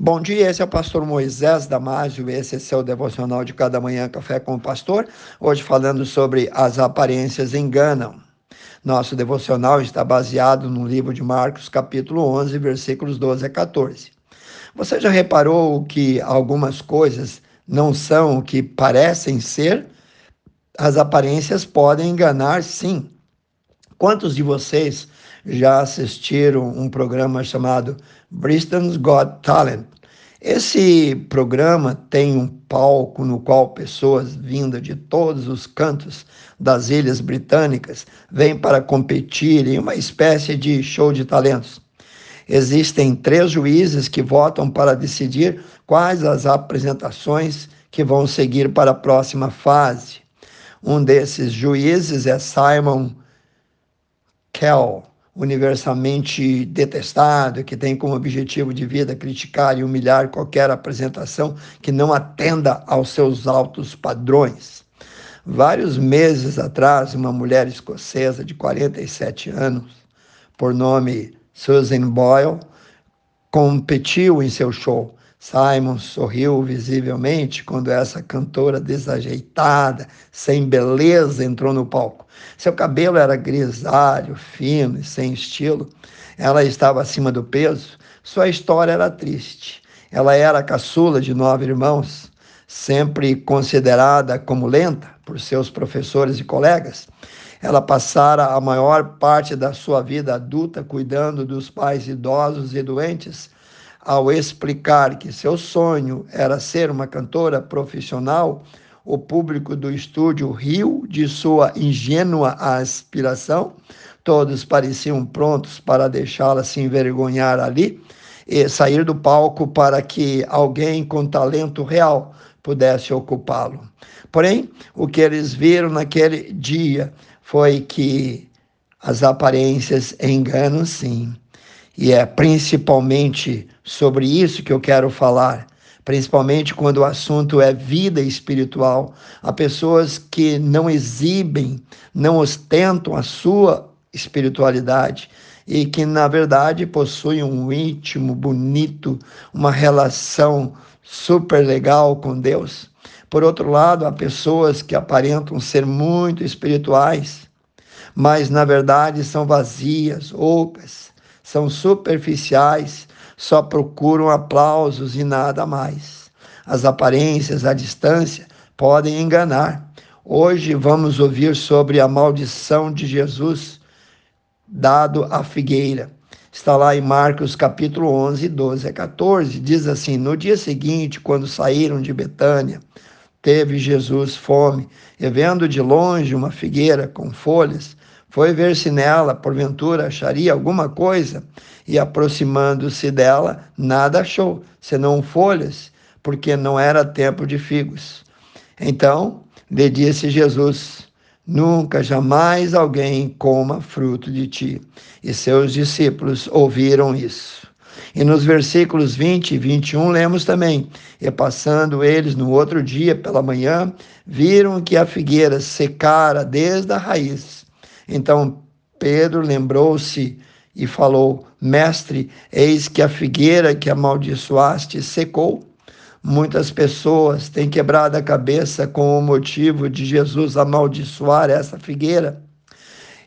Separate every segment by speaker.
Speaker 1: Bom dia, esse é o pastor Moisés Damásio, esse é seu devocional de cada manhã, Café com o Pastor. Hoje falando sobre as aparências enganam. Nosso devocional está baseado no livro de Marcos, capítulo 11, versículos 12 a 14. Você já reparou que algumas coisas não são o que parecem ser? As aparências podem enganar, sim. Quantos de vocês já assistiram um programa chamado Britain's Got Talent? Esse programa tem um palco no qual pessoas vindas de todos os cantos das ilhas britânicas vêm para competir em uma espécie de show de talentos. Existem três juízes que votam para decidir quais as apresentações que vão seguir para a próxima fase. Um desses juízes é Simon Kell, universalmente detestado, que tem como objetivo de vida criticar e humilhar qualquer apresentação que não atenda aos seus altos padrões. Vários meses atrás, uma mulher escocesa de 47 anos, por nome Susan Boyle, competiu em seu show Simon sorriu visivelmente quando essa cantora desajeitada, sem beleza, entrou no palco. Seu cabelo era grisalho, fino e sem estilo. Ela estava acima do peso. Sua história era triste. Ela era a caçula de nove irmãos, sempre considerada como lenta por seus professores e colegas. Ela passara a maior parte da sua vida adulta cuidando dos pais idosos e doentes ao explicar que seu sonho era ser uma cantora profissional, o público do estúdio riu de sua ingênua aspiração. Todos pareciam prontos para deixá-la se envergonhar ali e sair do palco para que alguém com talento real pudesse ocupá-lo. Porém, o que eles viram naquele dia foi que as aparências enganam sim. E é principalmente sobre isso que eu quero falar, principalmente quando o assunto é vida espiritual. Há pessoas que não exibem, não ostentam a sua espiritualidade e que, na verdade, possuem um íntimo, bonito, uma relação super legal com Deus. Por outro lado, há pessoas que aparentam ser muito espirituais, mas na verdade são vazias, ocas, são superficiais, só procuram aplausos e nada mais. As aparências à distância podem enganar. Hoje vamos ouvir sobre a maldição de Jesus dado à figueira. Está lá em Marcos capítulo 11, 12 a 14. Diz assim: No dia seguinte, quando saíram de Betânia, teve Jesus fome, e vendo de longe uma figueira com folhas, foi ver se nela, porventura, acharia alguma coisa, e aproximando-se dela, nada achou, senão folhas, porque não era tempo de figos. Então lhe disse Jesus: Nunca, jamais alguém coma fruto de ti. E seus discípulos ouviram isso. E nos versículos 20 e 21 lemos também: E passando eles no outro dia pela manhã, viram que a figueira secara desde a raiz. Então Pedro lembrou-se e falou: Mestre, eis que a figueira que amaldiçoaste secou. Muitas pessoas têm quebrado a cabeça com o motivo de Jesus amaldiçoar essa figueira.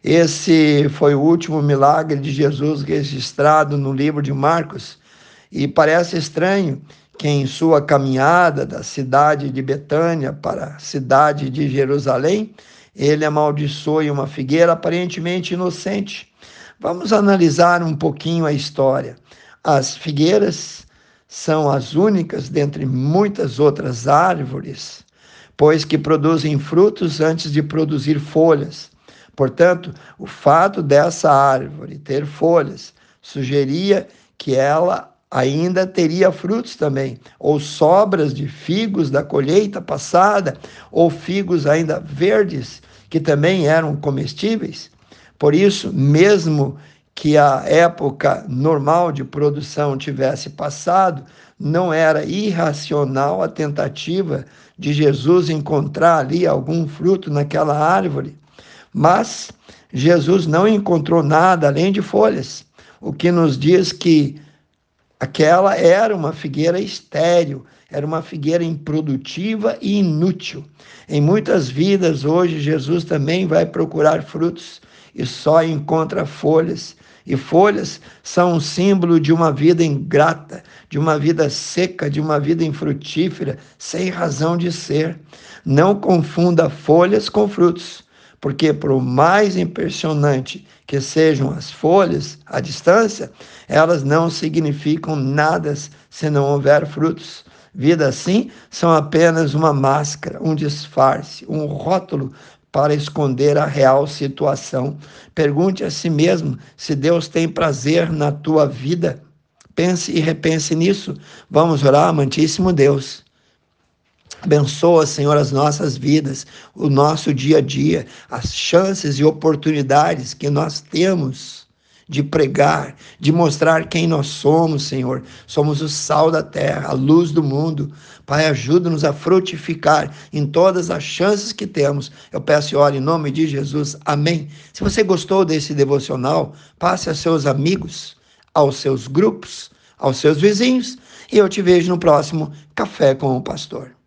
Speaker 1: Esse foi o último milagre de Jesus registrado no livro de Marcos. E parece estranho que em sua caminhada da cidade de Betânia para a cidade de Jerusalém, ele amaldiçoe uma figueira aparentemente inocente. Vamos analisar um pouquinho a história. As figueiras são as únicas dentre muitas outras árvores, pois que produzem frutos antes de produzir folhas. Portanto, o fato dessa árvore ter folhas sugeria que ela ainda teria frutos também, ou sobras de figos da colheita passada, ou figos ainda verdes, que também eram comestíveis. Por isso, mesmo que a época normal de produção tivesse passado, não era irracional a tentativa de Jesus encontrar ali algum fruto naquela árvore. Mas Jesus não encontrou nada além de folhas, o que nos diz que Aquela era uma figueira estéril, era uma figueira improdutiva e inútil. Em muitas vidas hoje, Jesus também vai procurar frutos e só encontra folhas. E folhas são um símbolo de uma vida ingrata, de uma vida seca, de uma vida infrutífera, sem razão de ser. Não confunda folhas com frutos porque por mais impressionante que sejam as folhas à distância, elas não significam nada se não houver frutos. Vida assim são apenas uma máscara, um disfarce, um rótulo para esconder a real situação. Pergunte a si mesmo se Deus tem prazer na tua vida. Pense e repense nisso. Vamos orar, amantíssimo Deus. Abençoa, Senhor, as nossas vidas, o nosso dia a dia, as chances e oportunidades que nós temos de pregar, de mostrar quem nós somos, Senhor. Somos o sal da terra, a luz do mundo. Pai, ajuda-nos a frutificar em todas as chances que temos. Eu peço e oro em nome de Jesus. Amém. Se você gostou desse devocional, passe a seus amigos, aos seus grupos, aos seus vizinhos, e eu te vejo no próximo Café com o Pastor.